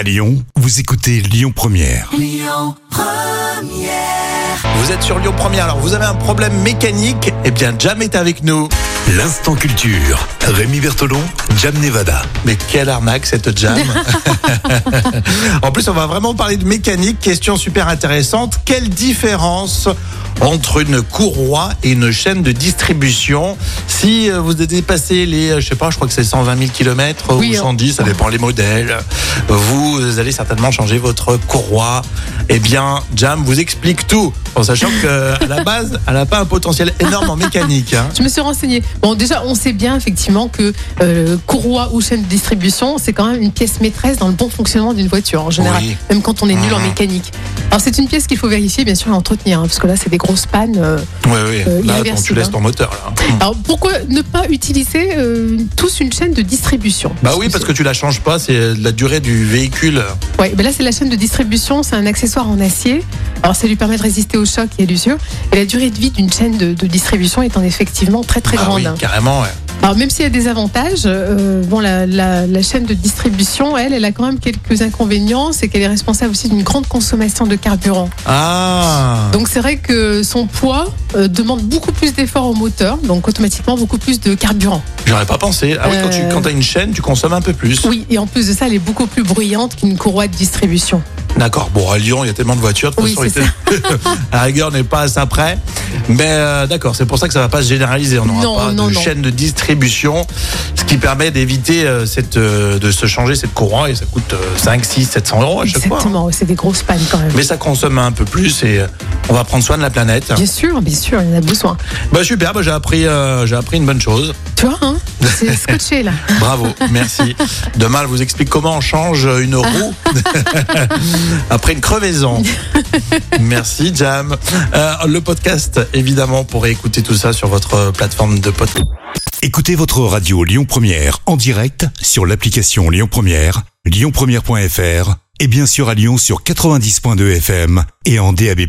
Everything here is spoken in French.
À Lyon, vous écoutez Lyon Première. Vous êtes sur Lyon Première, alors vous avez un problème mécanique Eh bien, Jam est avec nous. L'instant culture. Rémi Bertolon, Jam Nevada. Mais quelle arnaque cette Jam En plus, on va vraiment parler de mécanique. Question super intéressante. Quelle différence entre une courroie et une chaîne de distribution? Si euh, vous dépassez les, euh, je sais pas, je crois que c'est 120 000 km Oui, ou 110, ça dépend les modèles, vous allez certainement changer votre courroie. Eh bien, Jam vous explique tout, en sachant qu'à la base, elle n'a pas un potentiel énorme en mécanique. hein. Je me suis renseignée. Bon, déjà, on sait bien effectivement que euh, courroie ou chaîne de distribution, c'est quand même une pièce maîtresse dans le bon fonctionnement d'une voiture en général, Oui. même quand on est nul en Mhm. mécanique. Alors, c'est une pièce qu'il faut vérifier, bien sûr, et entretenir, hein, parce que là, c'est des grosses pannes. euh. Oui, oui. Euh, Là, quand tu laisses hein. ton moteur. Là. Alors, pourquoi ne pas utiliser euh, tous une chaîne de distribution? Bah oui, parce que tu la changes pas, c'est la durée du véhicule. Ouais, ben là, c'est la chaîne de distribution, c'est un accessoire en acier. Alors, ça lui permet de résister au choc et à l'usure. Et la durée de vie d'une chaîne de, de distribution est en effectivement très très Ah grande. oui, hein. carrément, ouais. Alors même s'il y a des avantages, euh, bon la, la- la chaîne de distribution, elle, elle a quand même quelques inconvénients, c'est qu'elle est responsable aussi d'une grande consommation de carburant. Ah Donc c'est vrai que son poids euh, demande beaucoup plus d'efforts au moteur, donc automatiquement beaucoup plus de carburant. J'aurais pas pensé. Ah oui, quand tu Euh, quand as une chaîne, tu consommes un peu plus. Oui, et en plus de ça, elle est beaucoup plus bruyante qu'une courroie de distribution. D'accord. Bon, à Lyon, il y a tellement de voitures. De toute Oui, façon, était- la rigueur, n'est pas à ça près. Mais euh, d'accord, c'est pour ça que ça va pas se généraliser. On n'aura pas non, de non. chaîne de distribution, ce qui permet d'éviter euh, cette euh, de se changer cette courroie et ça coûte euh, 5, 6, 700 euros à chaque fois. hein. Exactement, c'est des grosses pannes quand même. Mais ça consomme un peu plus et on va prendre soin de la planète. Bien sûr, bien sûr, il y en a besoin. Bah super, bah, j'ai appris, euh, j'ai appris une bonne chose. Tu vois, hein c'est scotché là. Bravo, merci. Demain, elle vous explique comment on change une roue après une crevaison. Merci, Jam. Euh, le podcast, évidemment, pour écouter tout ça sur votre plateforme de podcast. Écoutez votre radio Lyon Première en direct sur l'application Lyon Première, lyonpremière.fr et bien sûr à Lyon sur 90.2 FM et en DAB+.